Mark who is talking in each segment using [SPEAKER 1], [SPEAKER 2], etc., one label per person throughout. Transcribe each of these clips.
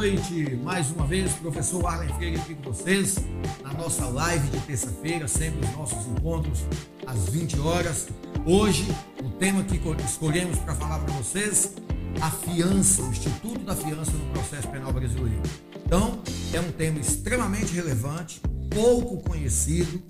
[SPEAKER 1] noite. Mais uma vez, professor Arlen Freire aqui com vocês na nossa live de terça-feira, sempre os nossos encontros às 20 horas. Hoje, o tema que escolhemos para falar para vocês, a fiança, o Instituto da Fiança no processo penal brasileiro. Então, é um tema extremamente relevante, pouco conhecido,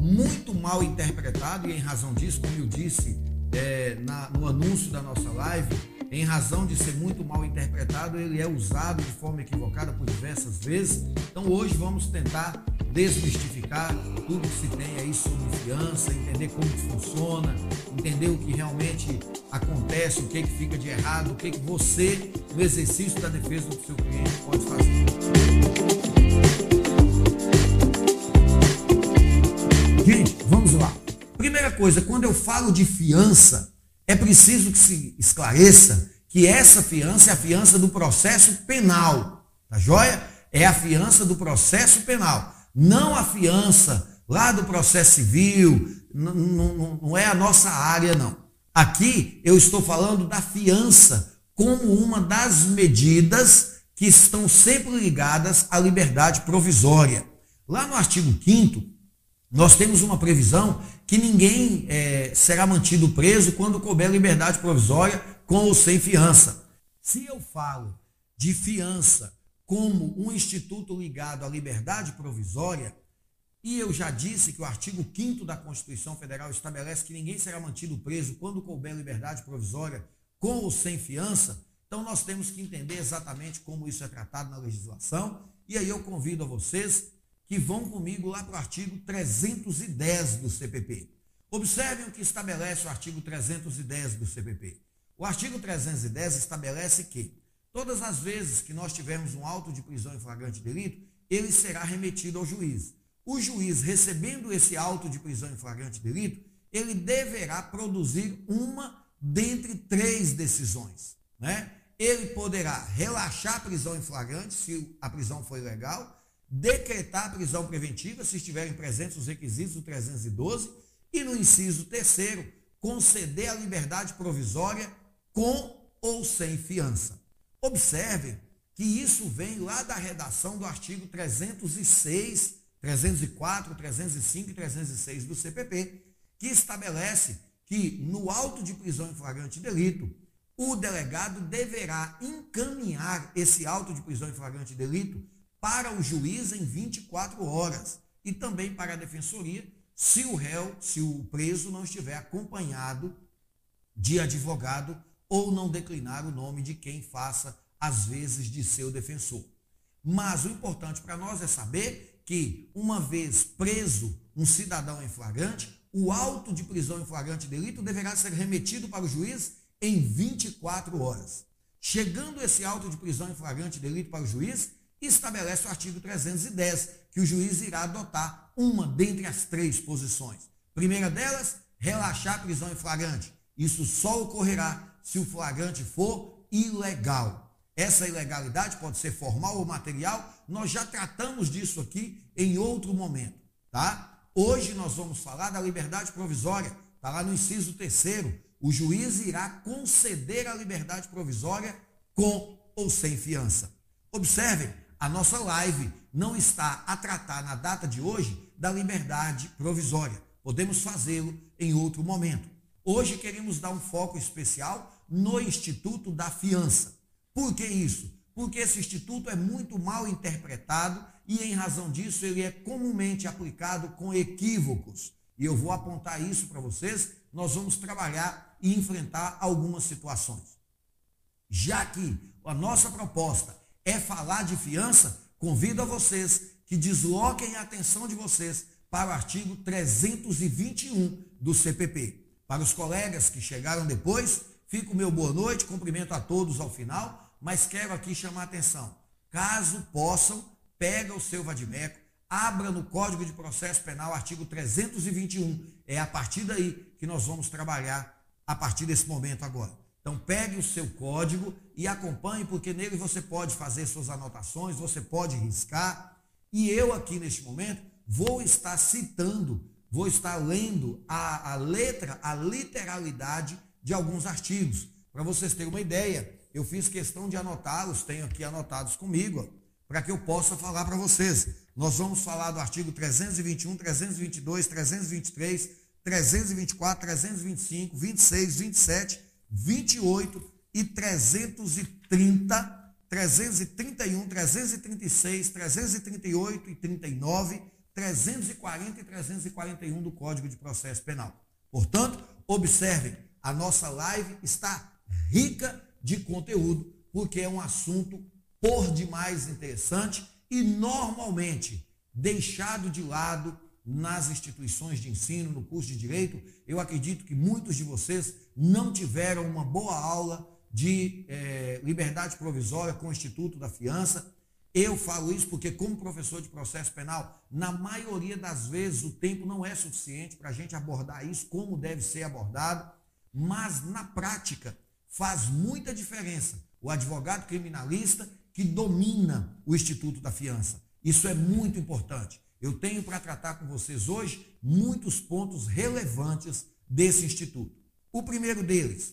[SPEAKER 1] muito mal interpretado e em razão disso, como eu disse é, na, no anúncio da nossa live, em razão de ser muito mal interpretado, ele é usado de forma equivocada por diversas vezes. Então hoje vamos tentar desmistificar tudo que se tem aí sobre fiança, entender como funciona, entender o que realmente acontece, o que, que fica de errado, o que, que você, no exercício da defesa do seu cliente, pode fazer. Gente, vamos lá. Primeira coisa, quando eu falo de fiança, é preciso que se esclareça que essa fiança é a fiança do processo penal. Tá joia? É a fiança do processo penal. Não a fiança lá do processo civil. Não, é a nossa área, não. Aqui eu estou falando da fiança como uma das medidas que estão sempre ligadas à liberdade provisória. Lá no artigo 5 nós temos uma previsão que ninguém é, será mantido preso quando couber liberdade provisória com ou sem fiança. Se eu falo de fiança como um instituto ligado à liberdade provisória, e eu já disse que o artigo 5 da Constituição Federal estabelece que ninguém será mantido preso quando couber liberdade provisória com ou sem fiança, então nós temos que entender exatamente como isso é tratado na legislação. E aí eu convido a vocês que vão comigo lá para o artigo 310 do CPP. Observem o que estabelece o artigo 310 do CPP. O artigo 310 estabelece que todas as vezes que nós tivermos um auto de prisão em flagrante delito, ele será remetido ao juiz. O juiz, recebendo esse auto de prisão em flagrante delito, ele deverá produzir uma dentre três decisões. Né? Ele poderá relaxar a prisão em flagrante, se a prisão for ilegal, decretar prisão preventiva, se estiverem presentes os requisitos do 312, e no inciso terceiro, conceder a liberdade provisória com ou sem fiança. Observem que isso vem lá da redação do artigo 306, 304, 305 e 306 do CPP, que estabelece que no auto de prisão em flagrante delito, o delegado deverá encaminhar esse auto de prisão em flagrante delito para o juiz em 24 horas e também para a defensoria, se o réu, se o preso não estiver acompanhado de advogado ou não declinar o nome de quem faça as vezes de seu defensor. Mas o importante para nós é saber que, uma vez preso um cidadão em flagrante, o auto de prisão em flagrante delito deverá ser remetido para o juiz em 24 horas. Chegando esse auto de prisão em flagrante delito para o juiz, estabelece o artigo 310, que o juiz irá adotar uma dentre as três posições. Primeira delas, relaxar a prisão em flagrante. Isso só ocorrerá se o flagrante for ilegal. Essa ilegalidade pode ser formal ou material, nós já tratamos disso aqui em outro momento, tá? Hoje nós vamos falar da liberdade provisória, está lá no inciso terceiro. O juiz irá conceder a liberdade provisória com ou sem fiança. Observem, a nossa live não está a tratar na data de hoje da liberdade provisória. Podemos fazê-lo em outro momento. Hoje queremos dar um foco especial no Instituto da Fiança. Por que isso? Porque esse instituto é muito mal interpretado e, em razão disso, ele é comumente aplicado com equívocos. E eu vou apontar isso para vocês. Nós vamos trabalhar e enfrentar algumas situações. Já que a nossa proposta é falar de fiança, convido a vocês que desloquem a atenção de vocês para o artigo 321 do CPP. Para os colegas que chegaram depois, fico meu boa noite, cumprimento a todos ao final, mas quero aqui chamar a atenção. Caso possam, pega o seu vadimeco, abra no Código de Processo Penal, artigo 321. É a partir daí que nós vamos trabalhar a partir desse momento agora. Então pegue o seu código e acompanhe, porque nele você pode fazer suas anotações, você pode riscar. E eu aqui neste momento vou estar citando, vou estar lendo a, a letra, a literalidade de alguns artigos. Para vocês terem uma ideia, eu fiz questão de anotá-los, tenho aqui anotados comigo, para que eu possa falar para vocês. Nós vamos falar do artigo 321, 322, 323, 324, 325, 26, 27, 28 e 330 331, 336, 338 e 39, 340 e 341 do Código de Processo Penal. Portanto, observem, a nossa live está rica de conteúdo, porque é um assunto por demais interessante e normalmente deixado de lado nas instituições de ensino, no curso de direito. Eu acredito que muitos de vocês não tiveram uma boa aula de é, liberdade provisória com o Instituto da Fiança. Eu falo isso porque, como professor de processo penal, na maioria das vezes o tempo não é suficiente para a gente abordar isso como deve ser abordado, mas na prática faz muita diferença o advogado criminalista que domina o Instituto da Fiança. Isso é muito importante. Eu tenho para tratar com vocês hoje muitos pontos relevantes desse instituto. O primeiro deles,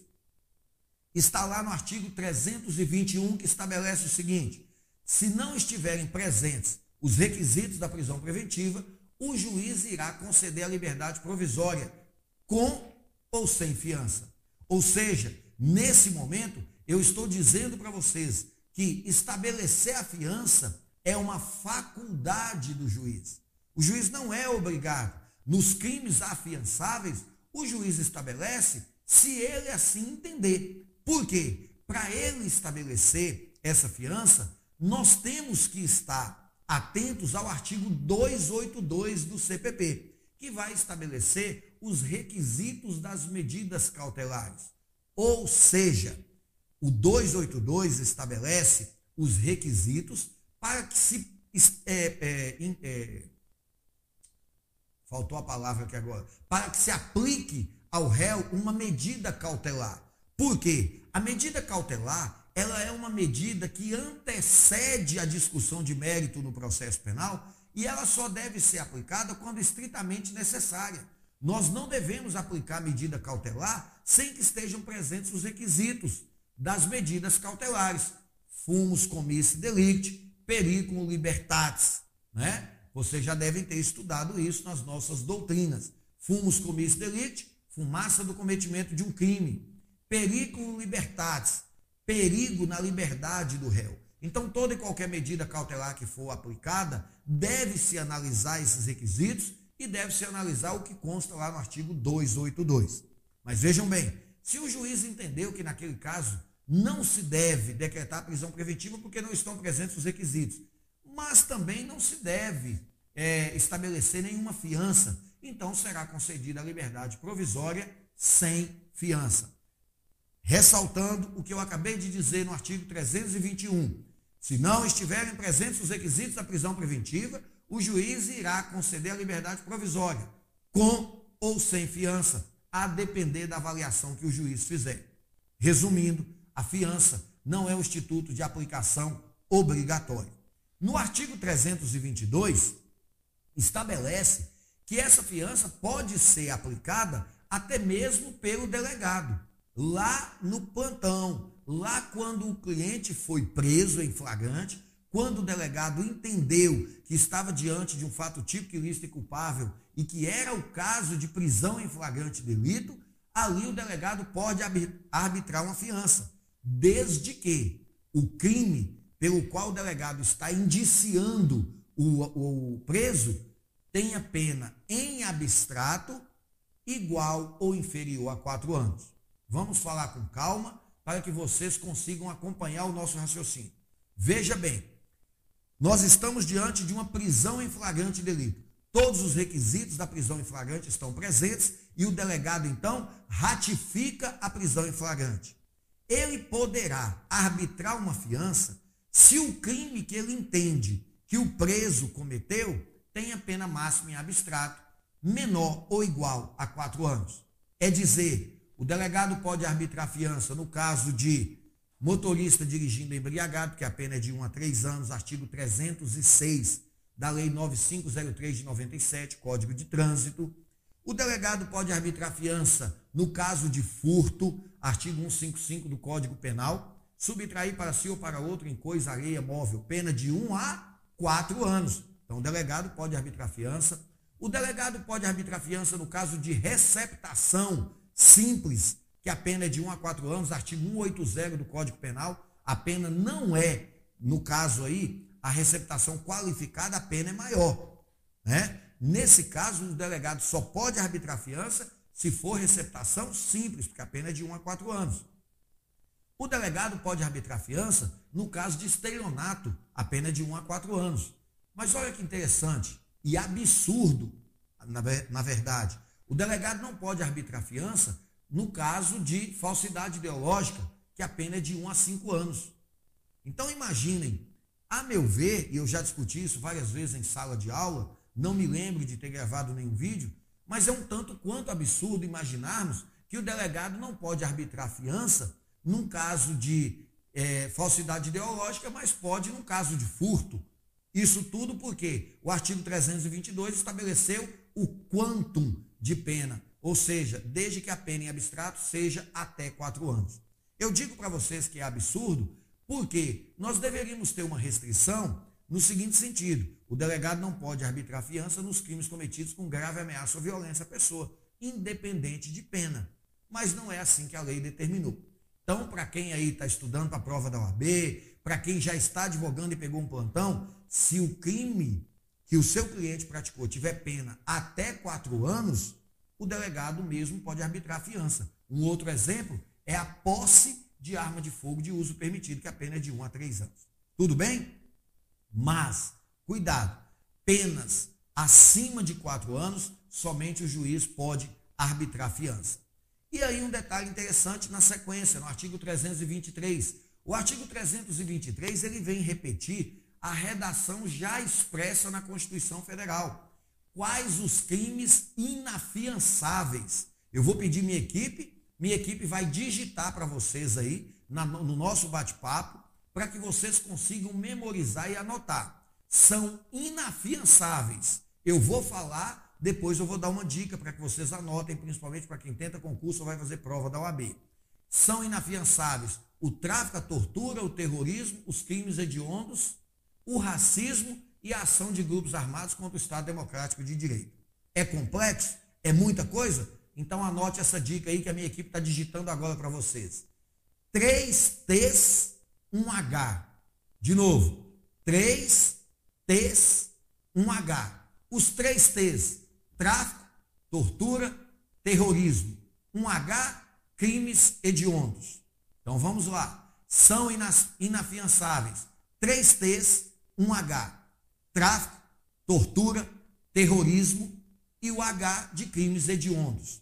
[SPEAKER 1] está lá no artigo 321 que estabelece o seguinte: se não estiverem presentes os requisitos da prisão preventiva, o juiz irá conceder a liberdade provisória com ou sem fiança. Ou seja, nesse momento, eu estou dizendo para vocês que estabelecer a fiança é uma faculdade do juiz. O juiz não é obrigado. Nos crimes afiançáveis, o juiz estabelece se ele assim entender. Por quê? Para ele estabelecer essa fiança, nós temos que estar atentos ao artigo 282 do CPP, que vai estabelecer os requisitos das medidas cautelares. Ou seja, o 282 estabelece os requisitos para que se. É, é, é, faltou a palavra aqui agora. Para que se aplique ao réu uma medida cautelar. Por quê? A medida cautelar, ela é uma medida que antecede a discussão de mérito no processo penal e ela só deve ser aplicada quando estritamente necessária. Nós não devemos aplicar medida cautelar sem que estejam presentes os requisitos das medidas cautelares. Fumus comissi delicti, periculum libertatis, né? Vocês já devem ter estudado isso nas nossas doutrinas. Fumus comissi delicti, fumaça do cometimento de um crime periculum libertatis, perigo na liberdade do réu. Então, toda e qualquer medida cautelar que for aplicada, deve-se analisar esses requisitos e deve-se analisar o que consta lá no artigo 282. Mas vejam bem, se o juiz entendeu que naquele caso não se deve decretar prisão preventiva porque não estão presentes os requisitos, mas também não se deve é, estabelecer nenhuma fiança, então será concedida a liberdade provisória sem fiança ressaltando o que eu acabei de dizer no artigo 321. Se não estiverem presentes os requisitos da prisão preventiva, o juiz irá conceder a liberdade provisória, com ou sem fiança, a depender da avaliação que o juiz fizer. Resumindo, a fiança não é um instituto de aplicação obrigatório. No artigo 322, estabelece que essa fiança pode ser aplicada até mesmo pelo delegado. Lá no plantão, lá quando o cliente foi preso em flagrante, quando o delegado entendeu que estava diante de um fato típico ilícito e culpável e que era o caso de prisão em flagrante delito, ali o delegado pode arbitrar uma fiança, desde que o crime pelo qual o delegado está indiciando o, o preso tenha pena em abstrato igual ou inferior a quatro anos. Vamos falar com calma para que vocês consigam acompanhar o nosso raciocínio. Veja bem, nós estamos diante de uma prisão em flagrante delito. Todos os requisitos da prisão em flagrante estão presentes e o delegado, então, ratifica a prisão em flagrante. Ele poderá arbitrar uma fiança se o crime que ele entende que o preso cometeu tenha pena máxima em abstrato menor ou igual a quatro anos. É dizer, o delegado pode arbitrar fiança no caso de motorista dirigindo embriagado, que a pena é de 1 a 3 anos, artigo 306 da Lei 9503 de 97, Código de Trânsito. O delegado pode arbitrar fiança no caso de furto, artigo 155 do Código Penal, subtrair para si ou para outro em coisa areia móvel, pena de 1 a 4 anos. Então, o delegado pode arbitrar fiança. O delegado pode arbitrar fiança no caso de receptação simples, que a pena é de 1 a 4 anos, artigo 180 do Código Penal. A pena não é, no caso aí, a receptação qualificada, a pena é maior. Né? Nesse caso, o delegado só pode arbitrar fiança se for receptação simples, porque a pena é de 1 a 4 anos. O delegado pode arbitrar fiança no caso de estelionato, a pena é de 1 a 4 anos. Mas olha que interessante e absurdo, na, verdade. O delegado não pode arbitrar fiança no caso de falsidade ideológica, que a pena é de 1 a 5 anos. Então imaginem, a meu ver, e eu já discuti isso várias vezes em sala de aula, não me lembro de ter gravado nenhum vídeo, mas é um tanto quanto absurdo imaginarmos que o delegado não pode arbitrar fiança num caso de é, falsidade ideológica, mas pode num caso de furto. Isso tudo porque o artigo 322 estabeleceu o quantum de pena, ou seja, desde que a pena em abstrato seja até quatro anos. Eu digo para vocês que é absurdo, porque nós deveríamos ter uma restrição no seguinte sentido: o delegado não pode arbitrar fiança nos crimes cometidos com grave ameaça ou violência à pessoa, independente de pena. Mas não é assim que a lei determinou. Então, para quem aí está estudando para a prova da OAB, para quem já está advogando e pegou um plantão, se o crime que o seu cliente praticou tiver pena até quatro anos, o delegado mesmo pode arbitrar fiança. Um outro exemplo é a posse de arma de fogo de uso permitido, que a pena é de um a três anos. Tudo bem? Mas, cuidado, penas acima de quatro anos, somente o juiz pode arbitrar fiança. E aí um detalhe interessante na sequência, no artigo 323. O artigo 323, ele vem repetir a redação já expressa na Constituição Federal. Quais os crimes inafiançáveis? Eu vou pedir minha equipe, minha equipe vai digitar para vocês aí, na, no nosso bate-papo, para que vocês consigam memorizar e anotar. São inafiançáveis. Eu vou falar depois eu vou dar uma dica para que vocês anotem, principalmente para quem tenta concurso ou vai fazer prova da OAB. São inafiançáveis o tráfico, a tortura, o terrorismo, os crimes hediondos, o racismo e a ação de grupos armados contra o Estado Democrático de Direito. É complexo? É muita coisa? Então anote essa dica aí que a minha equipe está digitando agora para vocês. Três T's, um H. De novo, três T's, um H. Os três T's tráfico, tortura, terrorismo. Um H, crimes hediondos. Então vamos lá. São inafiançáveis. Três T's, um H. Tráfico, tortura, terrorismo e o H de crimes hediondos.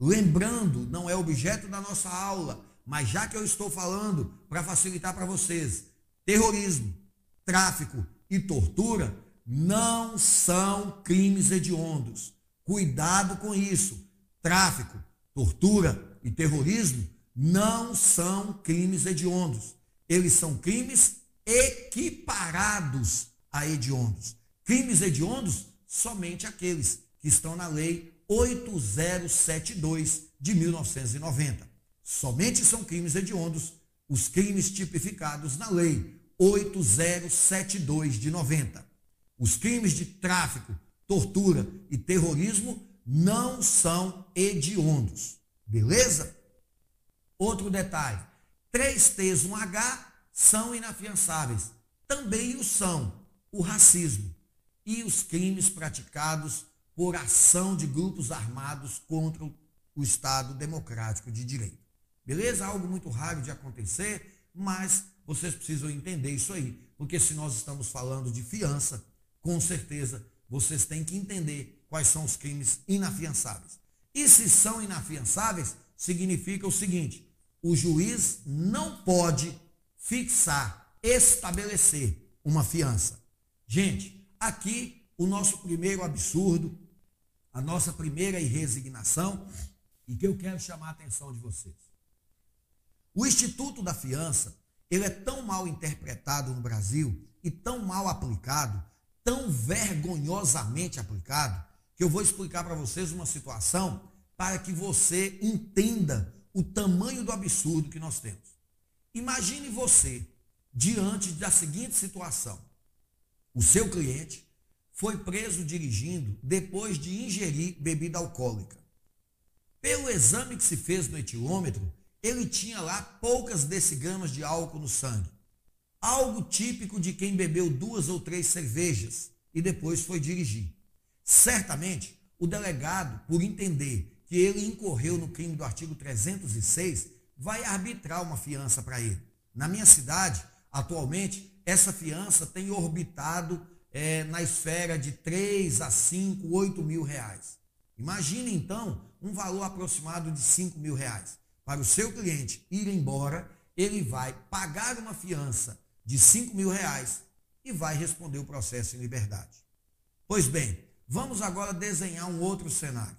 [SPEAKER 1] Lembrando, não é objeto da nossa aula, mas já que eu estou falando para facilitar para vocês, terrorismo, tráfico e tortura não são crimes hediondos. Cuidado com isso. Tráfico, tortura e terrorismo não são crimes hediondos. Eles são crimes equiparados a hediondos. Crimes hediondos, somente aqueles que estão na Lei 8072 de 1990. Somente são crimes hediondos os crimes tipificados na Lei 8072 de 90. Os crimes de tráfico, tortura e terrorismo não são hediondos. Beleza? Outro detalhe: três T's, um H são inafiançáveis. Também o são o racismo e os crimes praticados por ação de grupos armados contra o Estado Democrático de Direito. Beleza? Algo muito raro de acontecer, mas vocês precisam entender isso aí, porque se nós estamos falando de fiança, com certeza vocês têm que entender quais são os crimes inafiançáveis. E se são inafiançáveis, significa o seguinte: o juiz não pode fixar, estabelecer uma fiança. Gente, aqui o nosso primeiro absurdo, a nossa primeira irresignação, e que eu quero chamar a atenção de vocês. O Instituto da Fiança, ele é tão mal interpretado no Brasil e tão mal aplicado tão vergonhosamente aplicado que eu vou explicar para vocês uma situação para que você entenda o tamanho do absurdo que nós temos. Imagine você diante da seguinte situação: o seu cliente foi preso dirigindo depois de ingerir bebida alcoólica. Pelo exame que se fez no etilômetro, ele tinha lá poucas decigramas de álcool no sangue. Algo típico de quem bebeu duas ou três cervejas e depois foi dirigir. Certamente, o delegado, por entender que ele incorreu no crime do artigo 306, vai arbitrar uma fiança para ele. Na minha cidade, atualmente, essa fiança tem orbitado é, na esfera de 3 a 5, 8 mil reais. Imagine então um valor aproximado de 5 mil reais. Para o seu cliente ir embora, ele vai pagar uma fiança de 5 mil reais e vai responder o processo em liberdade. Pois bem, vamos agora desenhar um outro cenário.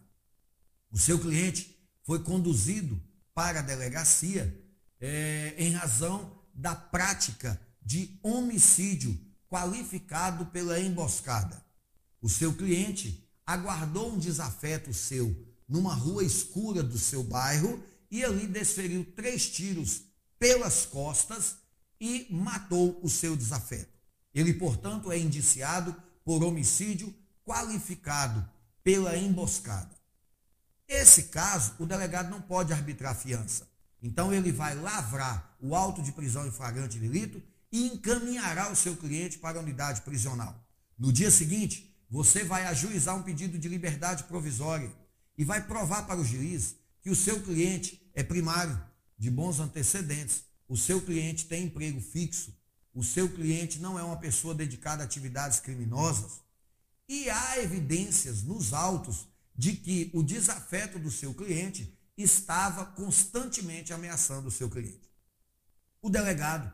[SPEAKER 1] O seu cliente foi conduzido para a delegacia é, em razão da prática de homicídio qualificado pela emboscada. O seu cliente aguardou um desafeto seu numa rua escura do seu bairro e ali desferiu três tiros pelas costas e matou o seu desafeto. Ele, portanto, é indiciado por homicídio qualificado pela emboscada. Esse caso, o delegado não pode arbitrar fiança. Então, ele vai lavrar o auto de prisão em flagrante delito e encaminhará o seu cliente para a unidade prisional. No dia seguinte, você vai ajuizar um pedido de liberdade provisória e vai provar para o juiz que o seu cliente é primário, de bons antecedentes, o seu cliente tem emprego fixo, o seu cliente não é uma pessoa dedicada a atividades criminosas. E há evidências nos autos de que o desafeto do seu cliente estava constantemente ameaçando o seu cliente. O delegado,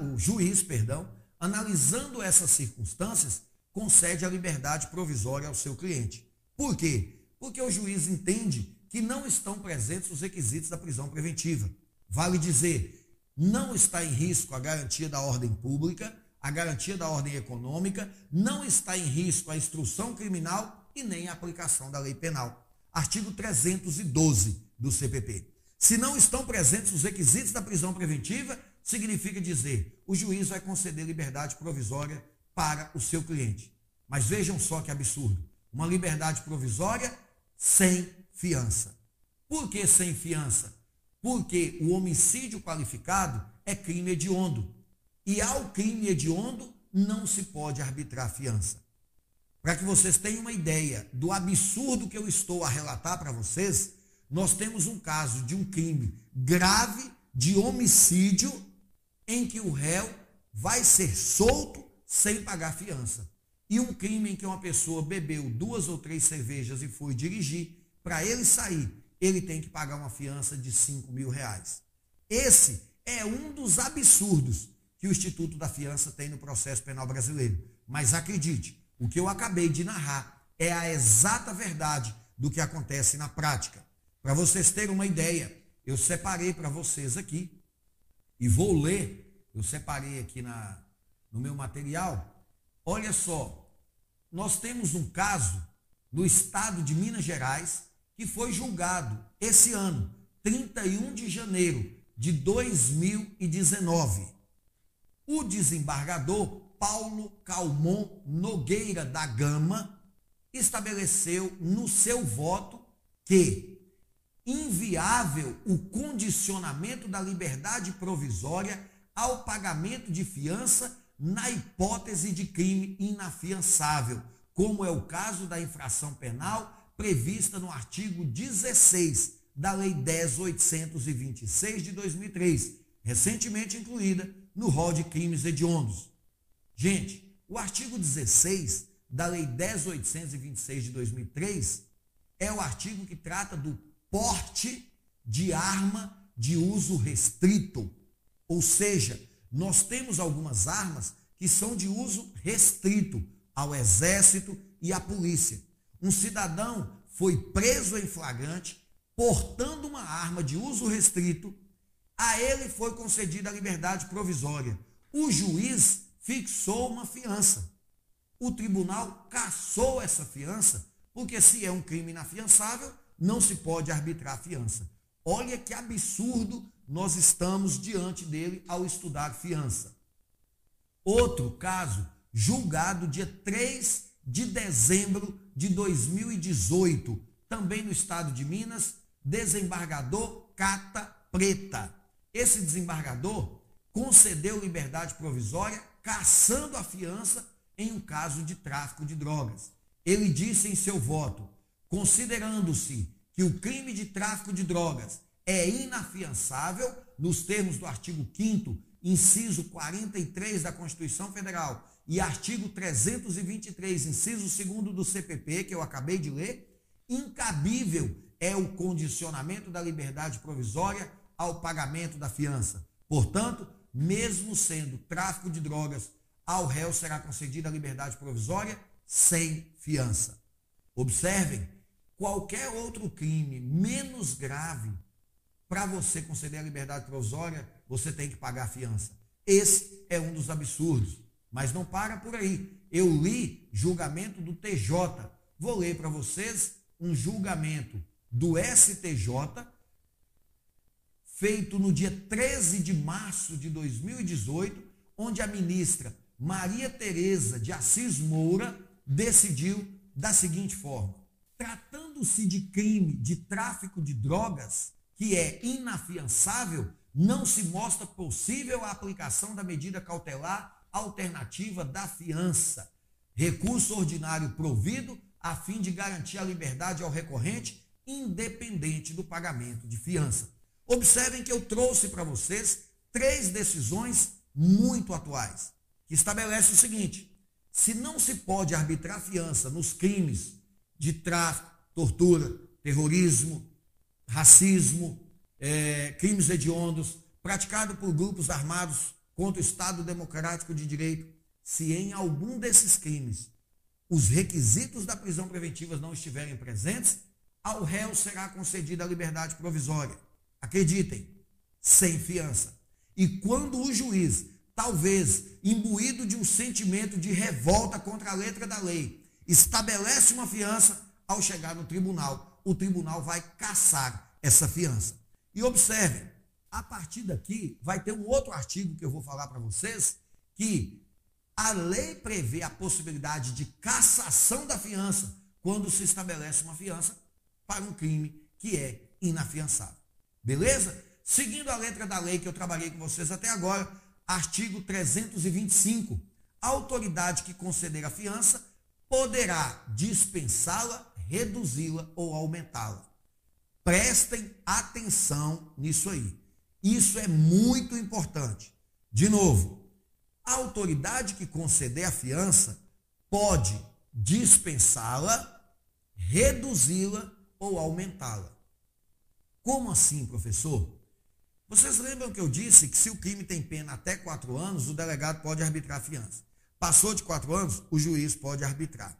[SPEAKER 1] o juiz, perdão, analisando essas circunstâncias, concede a liberdade provisória ao seu cliente. Por quê? Porque o juiz entende que não estão presentes os requisitos da prisão preventiva. Vale dizer, não está em risco a garantia da ordem pública, a garantia da ordem econômica, não está em risco a instrução criminal e nem a aplicação da lei penal. Artigo 312 do CPP. Se não estão presentes os requisitos da prisão preventiva, significa dizer, o juiz vai conceder liberdade provisória para o seu cliente. Mas vejam só que absurdo. Uma liberdade provisória sem fiança. Por que sem fiança? Porque o homicídio qualificado é crime hediondo. E ao crime hediondo não se pode arbitrar fiança. Para que vocês tenham uma ideia do absurdo que eu estou a relatar para vocês, nós temos um caso de um crime grave de homicídio em que o réu vai ser solto sem pagar fiança. E um crime em que uma pessoa bebeu duas ou três cervejas e foi dirigir, para ele sair, ele tem que pagar uma fiança de 5 mil reais. Esse é um dos absurdos que o Instituto da Fiança tem no processo penal brasileiro. Mas acredite, o que eu acabei de narrar é a exata verdade do que acontece na prática. Para vocês terem uma ideia, eu separei para vocês aqui e vou ler, eu separei aqui na, no meu material. Olha só, nós temos um caso no estado de Minas Gerais que foi julgado esse ano, 31 de janeiro de 2019. O desembargador Paulo Calmon Nogueira da Gama estabeleceu no seu voto que inviável o condicionamento da liberdade provisória ao pagamento de fiança na hipótese de crime inafiançável, como é o caso da infração penal prevista no artigo 16 da Lei 10.826 de 2003, recentemente incluída no rol de crimes hediondos. Gente, o artigo 16 da Lei 10.826 de 2003 é o artigo que trata do porte de arma de uso restrito. Ou seja, nós temos algumas armas que são de uso restrito ao exército e à polícia. Um cidadão foi preso em flagrante portando uma arma de uso restrito, a ele foi concedida a liberdade provisória. O juiz fixou uma fiança. O tribunal cassou essa fiança, porque se é um crime inafiançável, não se pode arbitrar a fiança. Olha que absurdo nós estamos diante dele ao estudar fiança. Outro caso, julgado dia 3 de dezembro de 2018, também no estado de Minas, desembargador Cata Preta. Esse desembargador concedeu liberdade provisória, caçando a fiança em um caso de tráfico de drogas. Ele disse em seu voto: considerando-se que o crime de tráfico de drogas é inafiançável, nos termos do artigo 5, inciso 43 da Constituição Federal e artigo 323, inciso 2 do CPP, que eu acabei de ler, incabível é o condicionamento da liberdade provisória ao pagamento da fiança. Portanto, mesmo sendo tráfico de drogas, ao réu será concedida a liberdade provisória sem fiança. Observem, qualquer outro crime menos grave, para você conceder a liberdade provisória, você tem que pagar fiança. Esse é um dos absurdos. Mas não para por aí. Eu li julgamento do TJ. Vou ler para vocês um julgamento do STJ feito no dia 13 de março de 2018, onde a ministra Maria Tereza de Assis Moura decidiu da seguinte forma: tratando-se de crime de tráfico de drogas, que é inafiançável, não se mostra possível a aplicação da medida cautelar alternativa da fiança, recurso ordinário provido a fim de garantir a liberdade ao recorrente, independente do pagamento de fiança. Observem que eu trouxe para vocês três decisões muito atuais, que estabelecem o seguinte: se não se pode arbitrar fiança nos crimes de tráfico, tortura, terrorismo, racismo, é, crimes hediondos, praticados por grupos armados contra o Estado Democrático de Direito, se em algum desses crimes os requisitos da prisão preventiva não estiverem presentes, ao réu será concedida a liberdade provisória. Acreditem, sem fiança. E quando o juiz, talvez imbuído de um sentimento de revolta contra a letra da lei, estabelece uma fiança, ao chegar no tribunal, o tribunal vai caçar essa fiança. E observem, a partir daqui, vai ter um outro artigo que eu vou falar para vocês, que a lei prevê a possibilidade de cassação da fiança quando se estabelece uma fiança para um crime que é inafiançável. Beleza? Seguindo a letra da lei que eu trabalhei com vocês até agora, artigo 325. A autoridade que conceder a fiança poderá dispensá-la, reduzi-la ou aumentá-la. Prestem atenção nisso aí. Isso é muito importante. De novo, a autoridade que conceder a fiança pode dispensá-la, reduzi-la ou aumentá-la. Como assim, professor? Vocês lembram que eu disse que se o crime tem pena até quatro anos, o delegado pode arbitrar a fiança. Passou de quatro anos, o juiz pode arbitrar.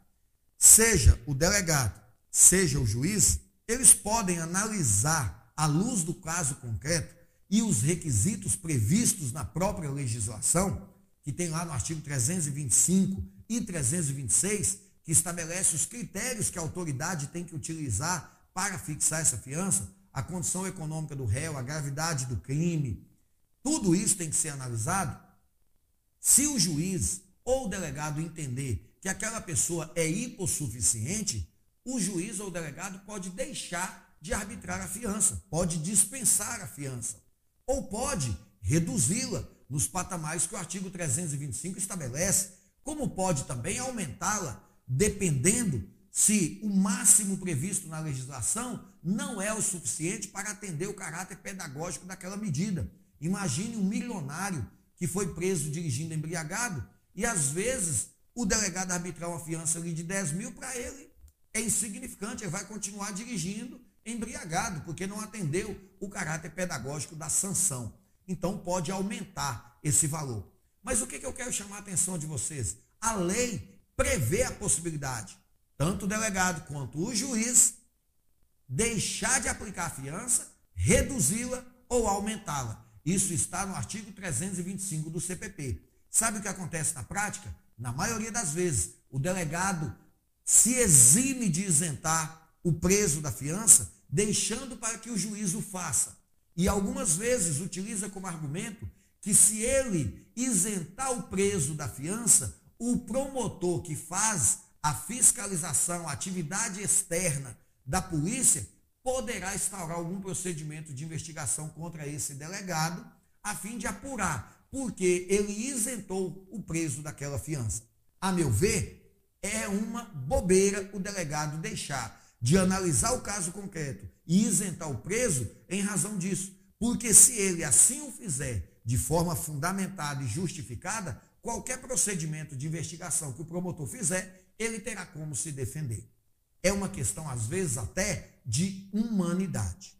[SPEAKER 1] Seja o delegado, seja o juiz, eles podem analisar, à luz do caso concreto, e os requisitos previstos na própria legislação, que tem lá no artigo 325 e 326, que estabelece os critérios que a autoridade tem que utilizar para fixar essa fiança, a condição econômica do réu, a gravidade do crime, tudo isso tem que ser analisado. Se o juiz ou o delegado entender que aquela pessoa é hipossuficiente, o juiz ou o delegado pode deixar de arbitrar a fiança, pode dispensar a fiança ou pode reduzi-la nos patamares que o artigo 325 estabelece, como pode também aumentá-la, dependendo se o máximo previsto na legislação não é o suficiente para atender o caráter pedagógico daquela medida. Imagine um milionário que foi preso dirigindo embriagado e às vezes o delegado arbitrar uma fiança ali de 10 mil para ele é insignificante, ele vai continuar dirigindo embriagado, porque não atendeu o caráter pedagógico da sanção. Então pode aumentar esse valor. Mas o que, eu quero chamar a atenção de vocês? A lei prevê a possibilidade, tanto o delegado quanto o juiz, deixar de aplicar a fiança, reduzi-la ou aumentá-la. Isso está no artigo 325 do CPP. Sabe o que acontece na prática? Na maioria das vezes, o delegado se exime de isentar o preso da fiança deixando para que o juiz o faça. e algumas vezes utiliza como argumento que se ele isentar o preso da fiança, o promotor que faz a fiscalização, a atividade externa da polícia, poderá instaurar algum procedimento de investigação contra esse delegado, a fim de apurar, porque ele isentou o preso daquela fiança. A meu ver, é uma bobeira o delegado deixar de analisar o caso concreto e isentar o preso em razão disso. Porque se ele assim o fizer de forma fundamentada e justificada, qualquer procedimento de investigação que o promotor fizer, ele terá como se defender. É uma questão, às vezes, até de humanidade.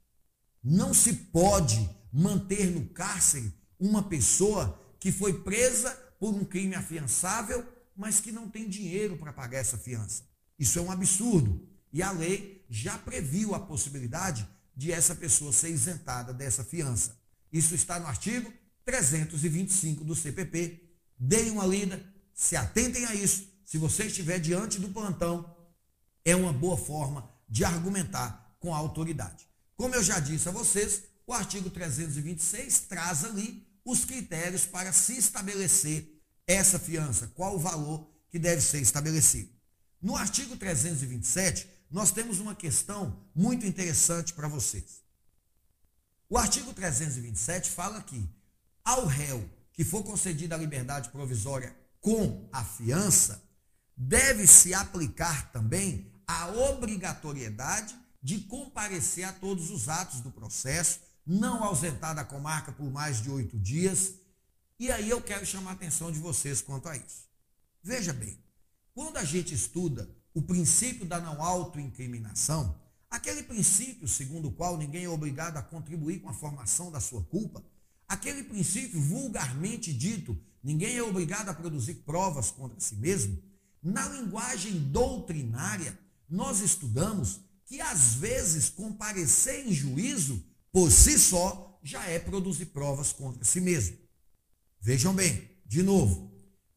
[SPEAKER 1] Não se pode manter no cárcere uma pessoa que foi presa por um crime afiançável, mas que não tem dinheiro para pagar essa fiança. Isso é um absurdo. E a lei já previu a possibilidade de essa pessoa ser isentada dessa fiança. Isso está no artigo 325 do CPP. Deem uma lida, se atentem a isso. Se você estiver diante do plantão, é uma boa forma de argumentar com a autoridade. Como eu já disse a vocês, o artigo 326 traz ali os critérios para se estabelecer essa fiança, qual o valor que deve ser estabelecido. No artigo 327, nós temos uma questão muito interessante para vocês. O artigo 327 fala que ao réu que for concedida a liberdade provisória com a fiança, deve-se aplicar também a obrigatoriedade de comparecer a todos os atos do processo, não ausentar da comarca por mais de oito dias. E aí eu quero chamar a atenção de vocês quanto a isso. Veja bem, quando a gente estuda o princípio da não autoincriminação, aquele princípio segundo o qual ninguém é obrigado a contribuir com a formação da sua culpa, aquele princípio vulgarmente dito, ninguém é obrigado a produzir provas contra si mesmo, na linguagem doutrinária, nós estudamos que às vezes comparecer em juízo por si só já é produzir provas contra si mesmo. Vejam bem, de novo,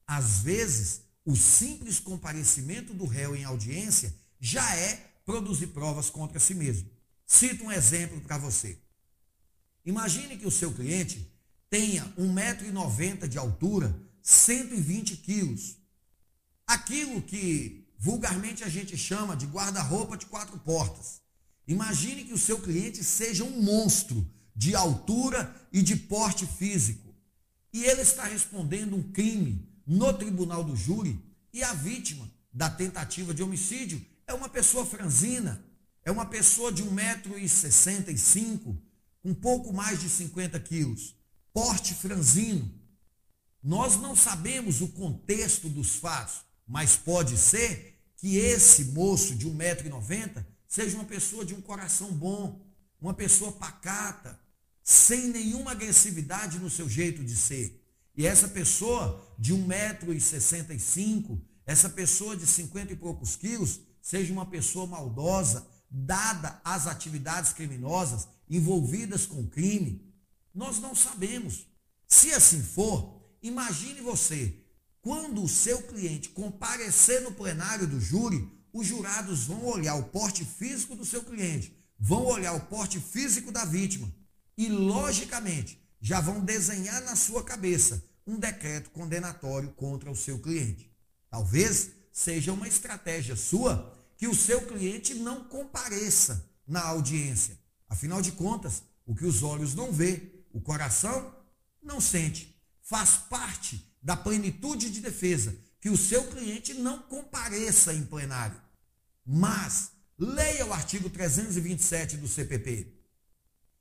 [SPEAKER 1] às vezes o simples comparecimento do réu em audiência já é produzir provas contra si mesmo. Cito um exemplo para você. Imagine que o seu cliente tenha 1,90m de altura, 120 quilos. Aquilo que vulgarmente a gente chama de guarda-roupa de quatro portas. Imagine que o seu cliente seja um monstro de altura e de porte físico. E ele está respondendo um crime no tribunal do júri e a vítima da tentativa de homicídio é uma pessoa franzina, é uma pessoa de 1,65m, com pouco mais de 50 quilos, porte franzino. Nós não sabemos o contexto dos fatos, mas pode ser que esse moço de 1,90m seja uma pessoa de um coração bom, uma pessoa pacata, sem nenhuma agressividade no seu jeito de ser. E essa pessoa de 1,65m, essa pessoa de 50 e poucos quilos, seja uma pessoa maldosa, dada às atividades criminosas, envolvidas com crime. Nós não sabemos. Se assim for, imagine você, quando o seu cliente comparecer no plenário do júri, os jurados vão olhar o porte físico do seu cliente, vão olhar o porte físico da vítima e, logicamente, já vão desenhar na sua cabeça um decreto condenatório contra o seu cliente. Talvez seja uma estratégia sua que o seu cliente não compareça na audiência. Afinal de contas, o que os olhos não vê, o coração não sente. Faz parte da plenitude de defesa que o seu cliente não compareça em plenário. Mas leia o artigo 327 do CPP.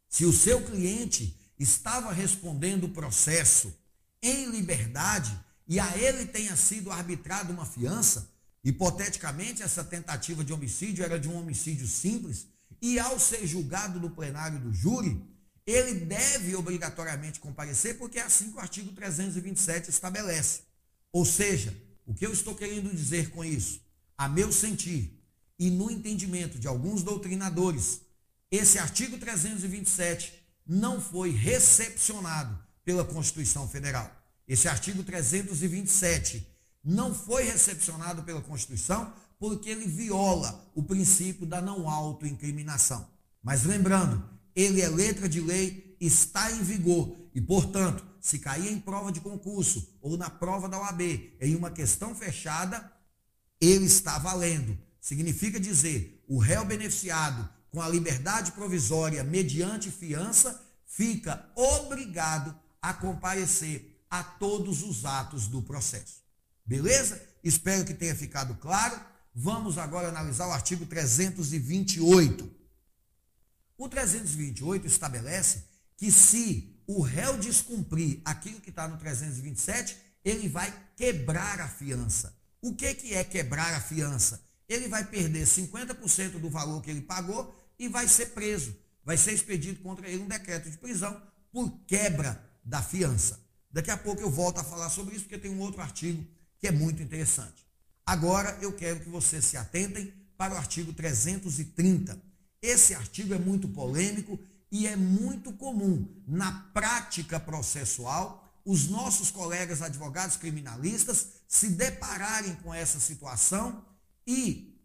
[SPEAKER 1] Se o seu cliente estava respondendo o processo em liberdade e a ele tenha sido arbitrada uma fiança, hipoteticamente essa tentativa de homicídio era de um homicídio simples, e ao ser julgado no plenário do júri, ele deve obrigatoriamente comparecer, porque é assim que o artigo 327 estabelece. Ou seja, o que eu estou querendo dizer com isso? A meu sentir e no entendimento de alguns doutrinadores, esse artigo 327 não foi recepcionado pela Constituição Federal. Esse artigo 327 não foi recepcionado pela Constituição porque ele viola o princípio da não autoincriminação. Mas lembrando, ele é letra de lei, está em vigor e, portanto, se cair em prova de concurso ou na prova da OAB em uma questão fechada, ele está valendo. Significa dizer, o réu beneficiado com a liberdade provisória mediante fiança fica obrigado a comparecer a todos os atos do processo. Beleza? Espero que tenha ficado claro. Vamos agora analisar o artigo 328. O 328 estabelece que se o réu descumprir aquilo que está no 327, ele vai quebrar a fiança. O que, que é quebrar a fiança? Ele vai perder 50% do valor que ele pagou e vai ser preso. Vai ser expedido contra ele um decreto de prisão por quebra da fiança. Daqui a pouco eu volto a falar sobre isso, porque tem um outro artigo que é muito interessante. Agora eu quero que vocês se atentem para o artigo 330. Esse artigo é muito polêmico e é muito comum na prática processual os nossos colegas advogados criminalistas se depararem com essa situação e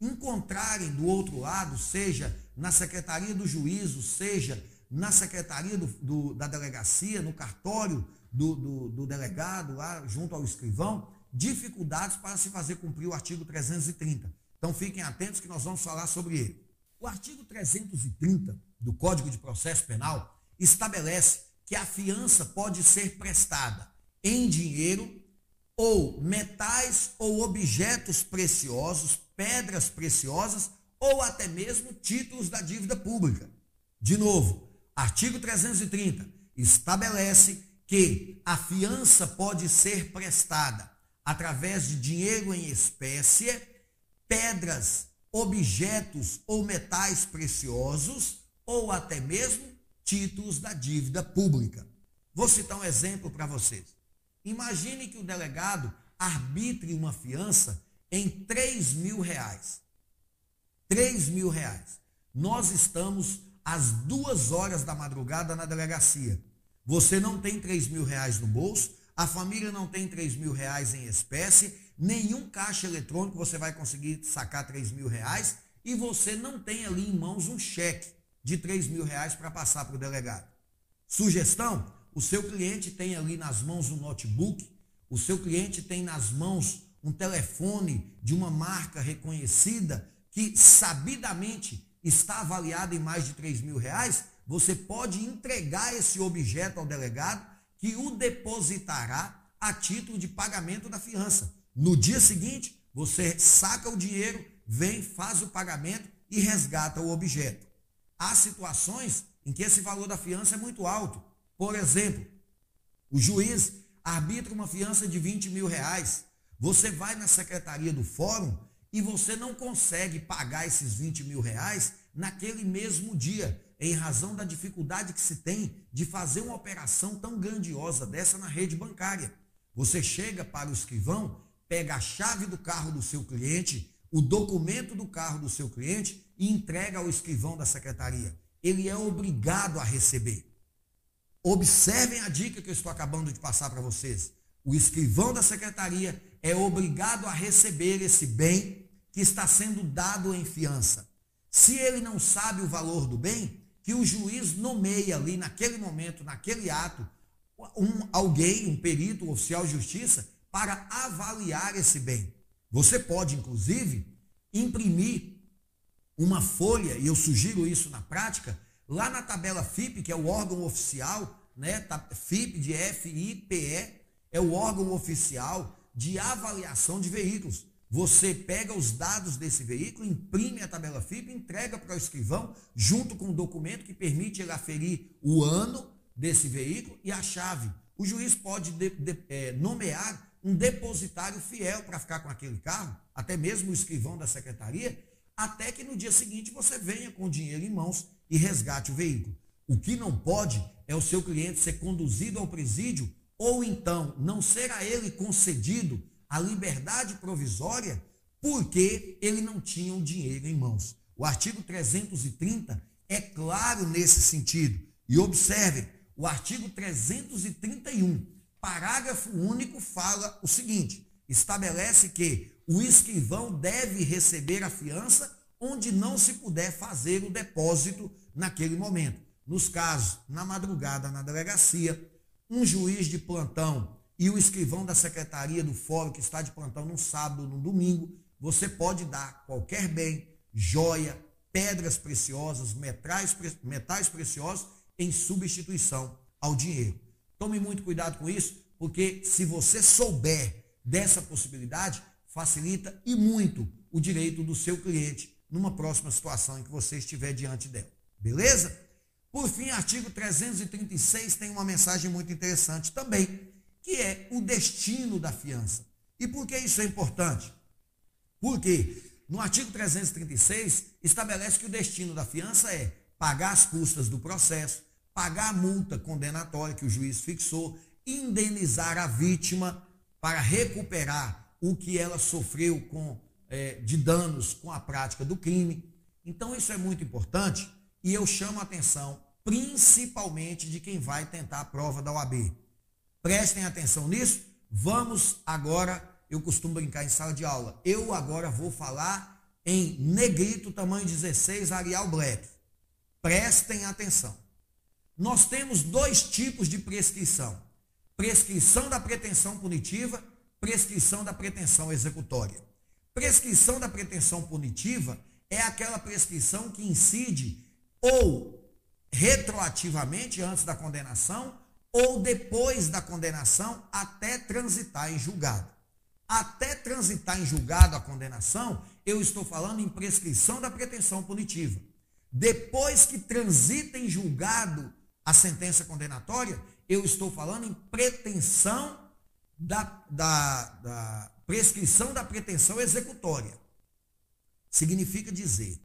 [SPEAKER 1] encontrarem do outro lado, seja na secretaria do juízo, seja na secretaria do, do, da delegacia, no cartório do, do delegado, lá junto ao escrivão, dificuldades para se fazer cumprir o artigo 330. Então fiquem atentos que nós vamos falar sobre ele. Artigo 330 do Código de Processo Penal estabelece que a fiança pode ser prestada em dinheiro ou metais ou objetos preciosos, pedras preciosas ou até mesmo títulos da dívida pública. De novo, artigo 330 estabelece que a fiança pode ser prestada através de dinheiro em espécie, pedras, objetos ou metais preciosos ou até mesmo títulos da dívida pública. Vou citar um exemplo para vocês. Imagine que o delegado arbitre uma fiança em 3 mil reais. 3 mil reais. Nós estamos às duas horas da madrugada na delegacia. Você não tem 3 mil reais no bolso, a família não tem 3 mil reais em espécie, nenhum caixa eletrônico você vai conseguir sacar 3 mil reais e você não tem ali em mãos um cheque de 3 mil reais para passar para o delegado. Sugestão: o seu cliente tem ali nas mãos um notebook, o seu cliente tem nas mãos um telefone de uma marca reconhecida que sabidamente está avaliado em mais de 3 mil reais, você pode entregar esse objeto ao delegado que o depositará a título de pagamento da fiança. No dia seguinte, você saca o dinheiro, vem, faz o pagamento e resgata o objeto. Há situações em que esse valor da fiança é muito alto. Por exemplo, o juiz arbitra uma fiança de 20 mil reais. Você vai na secretaria do fórum e você não consegue pagar esses 20 mil reais naquele mesmo dia, em razão da dificuldade que se tem de fazer uma operação tão grandiosa dessa na rede bancária. Você chega para o escrivão, pega a chave do carro do seu cliente, o documento do carro do seu cliente e entrega ao escrivão da secretaria. Ele é obrigado a receber. Observem a dica que eu estou acabando de passar para vocês. O escrivão da secretaria é obrigado a receber esse bem que está sendo dado em fiança. Se ele não sabe o valor do bem, que o juiz nomeia ali naquele momento, naquele ato, um, alguém, um perito, um oficial de justiça, para avaliar esse bem. Você pode, inclusive, imprimir uma folha, e eu sugiro isso na prática, lá na tabela FIP, que é o órgão oficial, né, FIP de FIPE, é o órgão oficial de avaliação de veículos. Você pega os dados desse veículo, imprime a tabela FIP, entrega para o escrivão, junto com o documento que permite ele aferir o ano desse veículo e a chave. O juiz pode de, de, é, nomear um depositário fiel para ficar com aquele carro, até mesmo o escrivão da secretaria, até que no dia seguinte você venha com o dinheiro em mãos e resgate o veículo. O que não pode é o seu cliente ser conduzido ao presídio ou então não ser a ele concedido a liberdade provisória porque ele não tinha o dinheiro em mãos. O artigo 330 é claro nesse sentido. E observem, o artigo 331, parágrafo único, fala o seguinte: estabelece que o escrivão deve receber a fiança onde não se puder fazer o depósito naquele momento. nos casos, na madrugada, na delegacia, um juiz de plantão e o escrivão da secretaria do fórum que está de plantão no sábado, no domingo, você pode dar qualquer bem, joia, pedras preciosas, metais, metais preciosos em substituição ao dinheiro. Tome muito cuidado com isso, porque se você souber dessa possibilidade, facilita e muito o direito do seu cliente numa próxima situação em que você estiver diante dela. Beleza? Por fim, artigo 336 tem uma mensagem muito interessante também, que é o destino da fiança. E por que isso é importante? Porque no artigo 336 estabelece que o destino da fiança é pagar as custas do processo, pagar a multa condenatória que o juiz fixou, indenizar a vítima para recuperar o que ela sofreu com, é, de danos com a prática do crime. Então isso é muito importante e eu chamo a atenção principalmente de quem vai tentar a prova da OAB. Prestem atenção nisso. Vamos agora, eu costumo brincar em sala de aula. Eu agora vou falar em negrito tamanho 16 Arial Black. Prestem atenção. Nós temos dois tipos de prescrição: prescrição da pretensão punitiva, prescrição da pretensão executória. Prescrição da pretensão punitiva é aquela prescrição que incide ou retroativamente antes da condenação ou depois da condenação até transitar em julgado. Até transitar em julgado a condenação, eu estou falando em prescrição da pretensão punitiva. Depois que transita em julgado a sentença condenatória, eu estou falando em pretensão da, da, da prescrição da pretensão executória. Significa dizer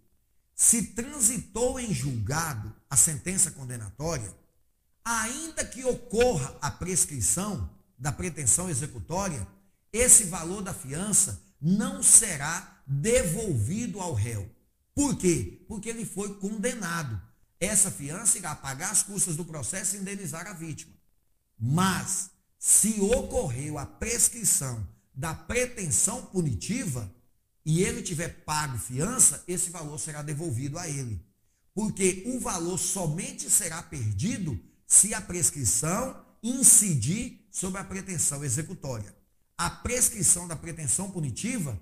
[SPEAKER 1] se transitou em julgado a sentença condenatória, ainda que ocorra a prescrição da pretensão executória, esse valor da fiança não será devolvido ao réu. Por quê? Porque ele foi condenado. Essa fiança irá pagar as custas do processo e indenizar a vítima. Mas, se ocorreu a prescrição da pretensão punitiva, e ele tiver pago fiança, esse valor será devolvido a ele. Porque o valor somente será perdido se a prescrição incidir sobre a pretensão executória. A prescrição da pretensão punitiva,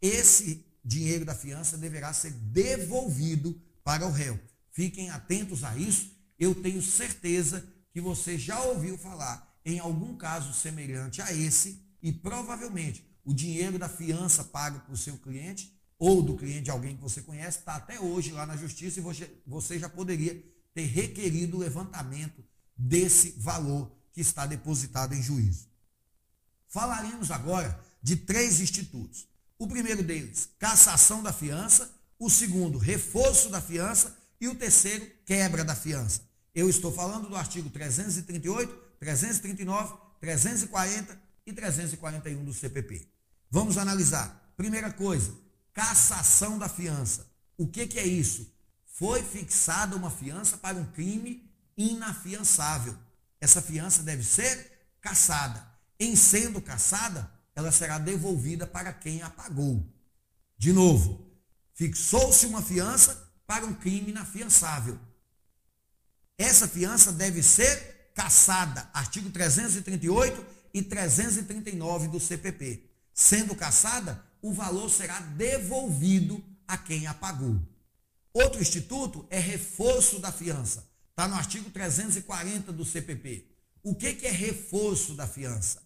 [SPEAKER 1] esse dinheiro da fiança deverá ser devolvido para o réu. Fiquem atentos a isso. Eu tenho certeza que você já ouviu falar em algum caso semelhante a esse e provavelmente o dinheiro da fiança pago para o seu cliente ou do cliente de alguém que você conhece está até hoje lá na justiça e você, você já poderia ter requerido o levantamento desse valor que está depositado em juízo. Falaremos agora de três institutos. O primeiro deles, cassação da fiança, o segundo, reforço da fiança e o terceiro, quebra da fiança. Eu estou falando do artigo 338, 339, 340 e 341 do CPP. Vamos analisar. Primeira coisa, cassação da fiança. O que, que é isso? Foi fixada uma fiança para um crime inafiançável. Essa fiança deve ser cassada. Em sendo cassada, ela será devolvida para quem a pagou. De novo, fixou-se uma fiança para um crime inafiançável. Essa fiança deve ser cassada. Artigo 338 e 339 do CPP. Sendo caçada, o valor será devolvido a quem a pagou. Outro instituto é reforço da fiança. Está no artigo 340 do CPP. O que, que é reforço da fiança?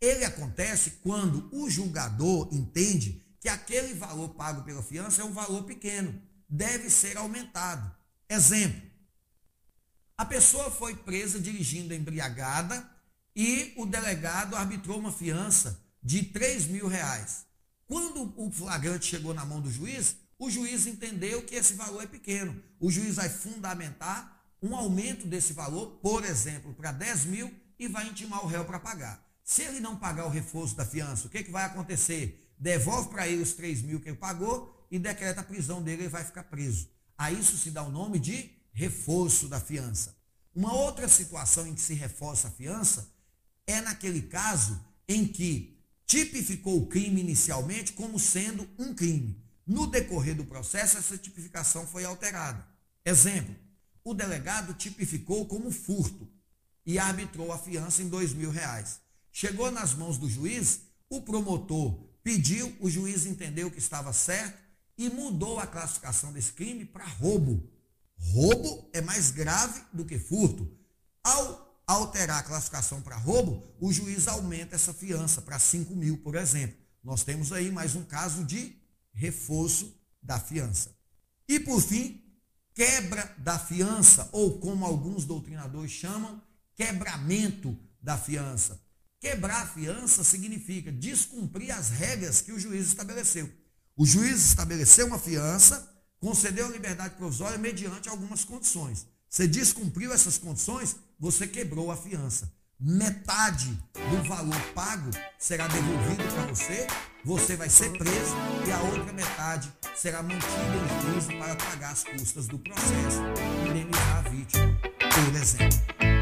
[SPEAKER 1] Ele acontece quando o julgador entende que aquele valor pago pela fiança é um valor pequeno, deve ser aumentado. Exemplo: a pessoa foi presa dirigindo embriagada e o delegado arbitrou uma fiança de 3 mil reais. Quando o flagrante chegou na mão do juiz, o juiz entendeu que esse valor é pequeno. O juiz vai fundamentar um aumento desse valor, por exemplo, para 10 mil e vai intimar o réu para pagar. Se ele não pagar o reforço da fiança, o que, que vai acontecer? Devolve para ele os 3 mil que ele pagou e decreta a prisão dele, ele vai ficar preso. A isso se dá o nome de reforço da fiança. Uma outra situação em que se reforça a fiança é naquele caso em que tipificou o crime inicialmente como sendo um crime. No decorrer do processo, essa tipificação foi alterada. Exemplo: o delegado tipificou como furto e arbitrou a fiança em dois mil reais. Chegou nas mãos do juiz, o promotor pediu, o juiz entendeu que estava certo e mudou a classificação desse crime para roubo. Roubo é mais grave do que furto. Ao alterar a classificação para roubo, o juiz aumenta essa fiança para 5 mil, por exemplo. Nós temos aí mais um caso de reforço da fiança. E por fim, quebra da fiança, ou como alguns doutrinadores chamam, quebramento da fiança. Quebrar a fiança significa descumprir as regras que o juiz estabeleceu. O juiz estabeleceu uma fiança, concedeu a liberdade provisória mediante algumas condições. Você descumpriu essas condições, você quebrou a fiança. Metade do valor pago será devolvido para você, você vai ser preso e a outra metade será mantida em juízo para pagar as custas do processo, indenizar a vítima, por exemplo.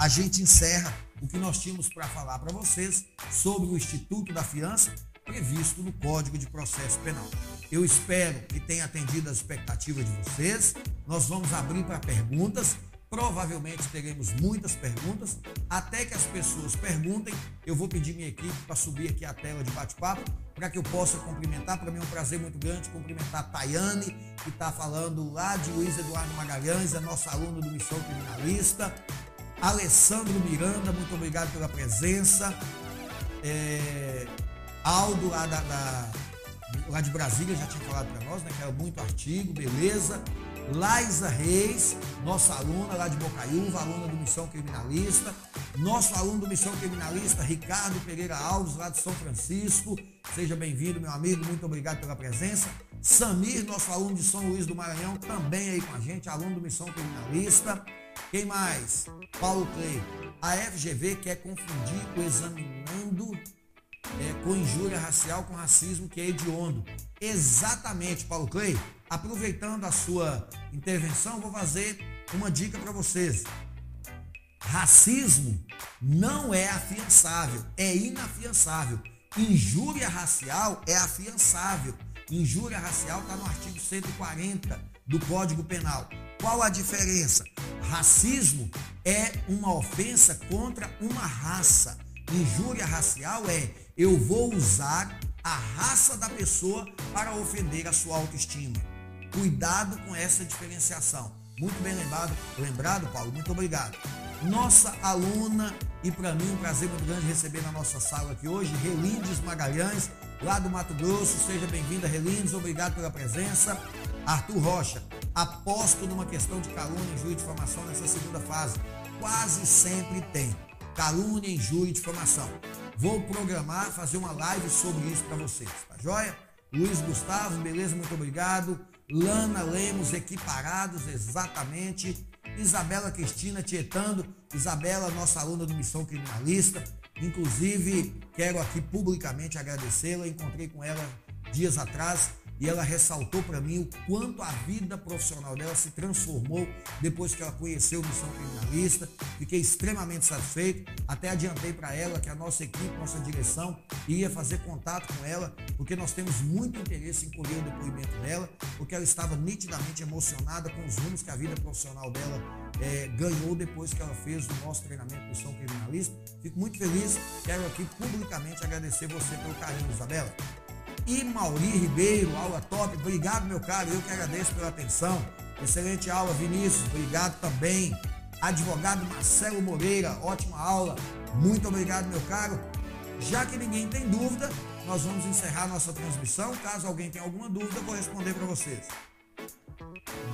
[SPEAKER 1] A gente encerra o que nós tínhamos para falar para vocês sobre o Instituto da Fiança previsto no Código de Processo Penal. Eu espero que tenha atendido as expectativas de vocês. Nós vamos abrir para perguntas. Provavelmente teremos muitas perguntas. Até que as pessoas perguntem, eu vou pedir minha equipe para subir aqui a tela de bate-papo para que eu possa cumprimentar. Para mim é um prazer muito grande cumprimentar a Tayane, que está falando lá de Luiz Eduardo Magalhães, é nosso aluno do Missão Criminalista. Alessandro Miranda, muito obrigado pela presença. É, Aldo, lá, da, da, lá de Brasília, já tinha falado para nós, né? Que era muito artigo, beleza. Laisa Reis, nossa aluna lá de Bocaiúva, aluna do Missão Criminalista. Nosso aluno do Missão Criminalista, Ricardo Pereira Alves, lá de São Francisco. Seja bem-vindo, meu amigo, muito obrigado pela presença. Samir, nosso aluno de São Luís do Maranhão, também aí com a gente, aluno do Missão Criminalista. Quem mais? Paulo Clay. A FGV quer confundir o examinando é, com injúria racial com racismo que é hediondo. Exatamente, Paulo Clay. Aproveitando a sua intervenção, vou fazer uma dica para vocês. Racismo não é afiançável, é inafiançável. Injúria racial é afiançável. Injúria racial está no artigo 140 do Código Penal. Qual a diferença? Racismo é uma ofensa contra uma raça. Injúria racial é eu vou usar a raça da pessoa para ofender a sua autoestima. Cuidado com essa diferenciação. Muito bem lembrado, lembrado, Paulo. Muito obrigado. Nossa aluna, e para mim um prazer muito grande receber na nossa sala aqui hoje, Relindes Magalhães, lá do Mato Grosso. Seja bem-vinda, Relindes. Obrigado pela presença. Arthur Rocha, aposto numa questão de calúnia, injúria e difamação nessa segunda fase. Quase sempre tem calúnia, injúria e difamação. Vou programar, fazer uma live sobre isso para vocês, tá joia? Luiz Gustavo, beleza? Muito obrigado. Lana Lemos, equiparados, exatamente. Isabela Cristina tietando. Isabela, nossa aluna do Missão Criminalista. Inclusive, quero aqui publicamente agradecê-la. Encontrei com ela dias atrás e ela ressaltou para mim o quanto a vida profissional dela se transformou depois que ela conheceu Missão Criminalista. Fiquei extremamente satisfeito. Até adiantei para ela que a nossa equipe, nossa direção, ia fazer contato com ela, porque nós temos muito interesse em colher o depoimento dela, porque ela estava nitidamente emocionada com os rumos que a vida profissional dela é, ganhou depois que ela fez o nosso treinamento Missão Criminalista. Fico muito feliz. Quero aqui publicamente agradecer você pelo carinho, Isabela. E Mauri Ribeiro, aula top. Obrigado, meu caro. Eu que agradeço pela atenção. Excelente aula, Vinícius. Obrigado também. Advogado Marcelo Moreira, ótima aula. Muito obrigado, meu caro. Já que ninguém tem dúvida, nós vamos encerrar nossa transmissão. Caso alguém tenha alguma dúvida, eu vou responder para vocês.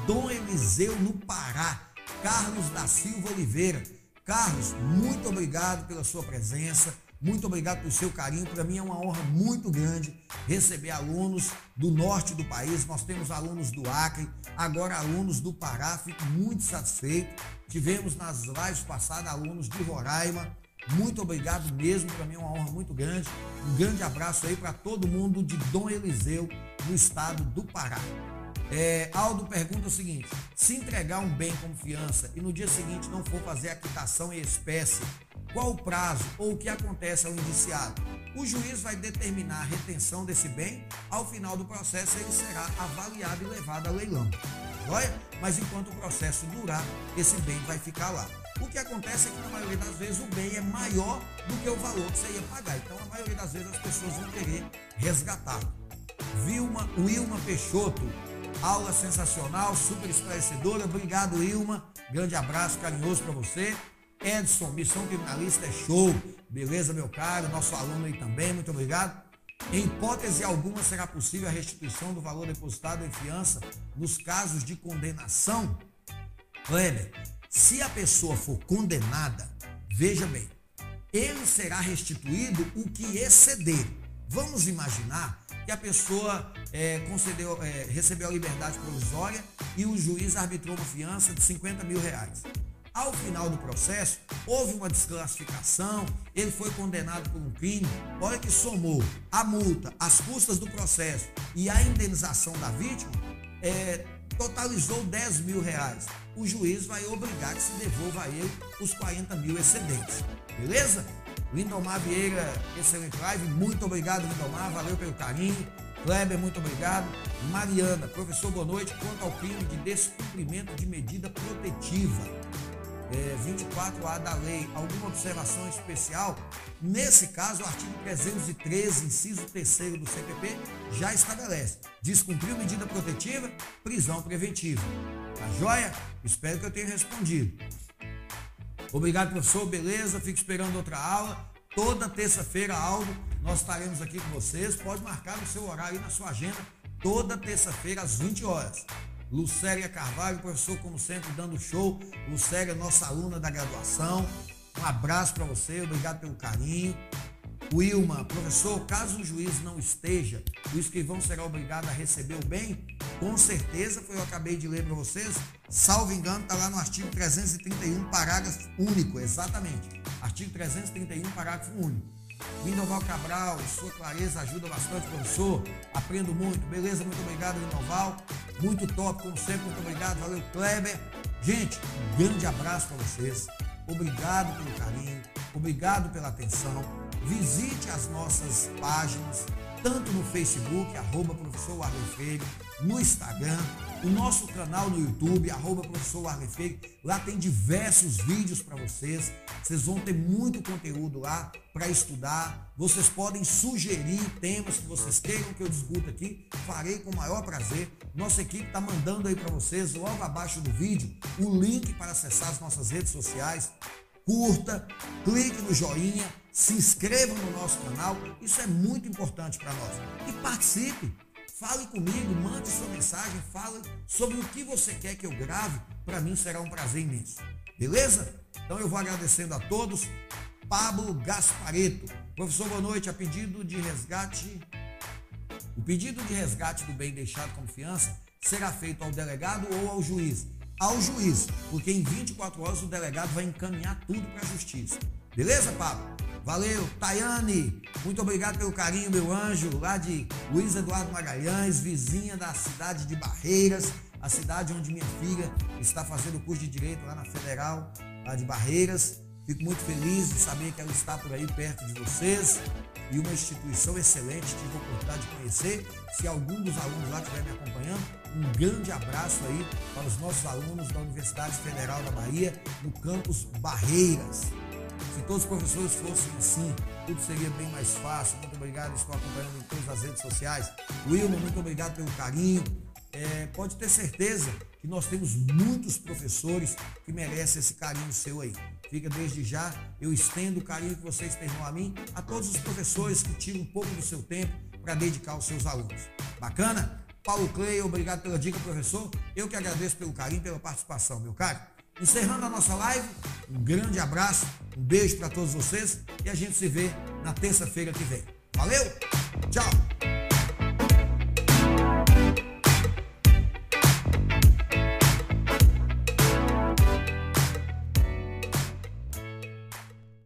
[SPEAKER 1] Dom Eliseu no Pará, Carlos da Silva Oliveira. Carlos, muito obrigado pela sua presença muito obrigado pelo seu carinho. Para mim é uma honra muito grande receber alunos do norte do país. Nós temos alunos do Acre, agora alunos do Pará. Fico muito satisfeito. Tivemos nas lives passadas alunos de Roraima. Muito obrigado mesmo. Para mim é uma honra muito grande. Um grande abraço aí para todo mundo de Dom Eliseu, no estado do Pará. É, Aldo pergunta o seguinte: se entregar um bem como fiança e no dia seguinte não for fazer a quitação em espécie, qual o prazo ou o que acontece ao indiciado? O juiz vai determinar a retenção desse bem. Ao final do processo, ele será avaliado e levado a leilão. Olha, mas enquanto o processo durar, esse bem vai ficar lá. O que acontece é que na maioria das vezes o bem é maior do que o valor que você ia pagar. Então, a maioria das vezes as pessoas vão querer resgatar. Vilma, Wilma Peixoto, aula sensacional, super esclarecedora. Obrigado, Wilma. Grande abraço carinhoso para você. Edson, missão criminalista é show. Beleza, meu caro? Nosso aluno aí também, muito obrigado. Em hipótese alguma será possível a restituição do valor depositado em fiança nos casos de condenação? Kleber, se a pessoa for condenada, veja bem, ele será restituído o que exceder. Vamos imaginar que a pessoa é, concedeu, é, recebeu a liberdade provisória e o juiz arbitrou uma fiança de 50 mil reais. Ao final do processo, houve uma desclassificação, ele foi condenado por um crime. Olha que somou a multa, as custas do processo e a indenização da vítima, é, totalizou 10 mil reais. O juiz vai obrigar que se devolva a ele os 40 mil excedentes. Beleza? Lindomar Vieira, excelente live. Muito obrigado, Lindomar. Valeu pelo carinho. Kleber, muito obrigado. Mariana, professor, boa noite. Quanto ao crime de descumprimento de medida protetiva é, 24A da lei alguma observação especial, nesse caso, o artigo 313, inciso 3 do CPP, já estabelece. Descumpriu medida protetiva, prisão preventiva. Tá joia? Espero que eu tenha respondido. Obrigado, professor. Beleza? Fico esperando outra aula. Toda terça-feira, Aldo, nós estaremos aqui com vocês. Pode marcar no seu horário e na sua agenda. Toda terça-feira, às 20 horas. Lucélia Carvalho, professor, como sempre, dando show. Lucélia, nossa aluna da graduação. Um abraço para você, obrigado pelo carinho. Wilma, professor, caso o juiz não esteja, o escrivão será obrigado a receber o bem? Com certeza, foi eu acabei de ler para vocês. Salvo engano, está lá no artigo 331, parágrafo único, exatamente. Artigo 331, parágrafo único. Lindoval Cabral, sua clareza ajuda bastante, professor. Aprendo muito. Beleza, muito obrigado, Lindoval. Muito top, como sempre, muito obrigado. Valeu, Kleber. Gente, um grande abraço para vocês. Obrigado pelo carinho, obrigado pela atenção. Visite as nossas páginas, tanto no Facebook, arroba professor no Instagram, o nosso canal no YouTube, arroba professor. Lá tem diversos vídeos para vocês. Vocês vão ter muito conteúdo lá para estudar. Vocês podem sugerir temas que vocês queiram que eu discuta aqui. Farei com o maior prazer. Nossa equipe está mandando aí para vocês, logo abaixo do vídeo, o link para acessar as nossas redes sociais. Curta, clique no joinha, se inscreva no nosso canal. Isso é muito importante para nós. E participe. Fale comigo, mande sua mensagem, fale sobre o que você quer que eu grave. Para mim será um prazer imenso. Beleza? Então eu vou agradecendo a todos. Pablo Gaspareto. Professor, boa noite. A pedido de resgate. O pedido de resgate do bem deixado com fiança será feito ao delegado ou ao juiz? Ao juiz, porque em 24 horas o delegado vai encaminhar tudo para a justiça. Beleza, Pablo? Valeu, Tayane, muito obrigado pelo carinho, meu anjo, lá de Luiz Eduardo Magalhães, vizinha da cidade de Barreiras, a cidade onde minha filha está fazendo o curso de Direito lá na Federal, lá de Barreiras. Fico muito feliz de saber que ela está por aí perto de vocês e uma instituição excelente, tive a oportunidade de conhecer. Se algum dos alunos lá estiver me acompanhando, um grande abraço aí para os nossos alunos da Universidade Federal da Bahia, no campus Barreiras. Se todos os professores fossem assim, tudo seria bem mais fácil. Muito obrigado, estou acompanhando em todas as redes sociais. Wilma, muito obrigado pelo carinho. É, pode ter certeza que nós temos muitos professores que merecem esse carinho seu aí. Fica desde já, eu estendo o carinho que você externou a mim, a todos os professores que tiram um pouco do seu tempo para dedicar aos seus alunos. Bacana? Paulo Clay, obrigado pela dica, professor. Eu que agradeço pelo carinho, pela participação, meu caro. Encerrando a nossa live, um grande abraço, um beijo para todos vocês e a gente se vê na terça-feira que vem. Valeu!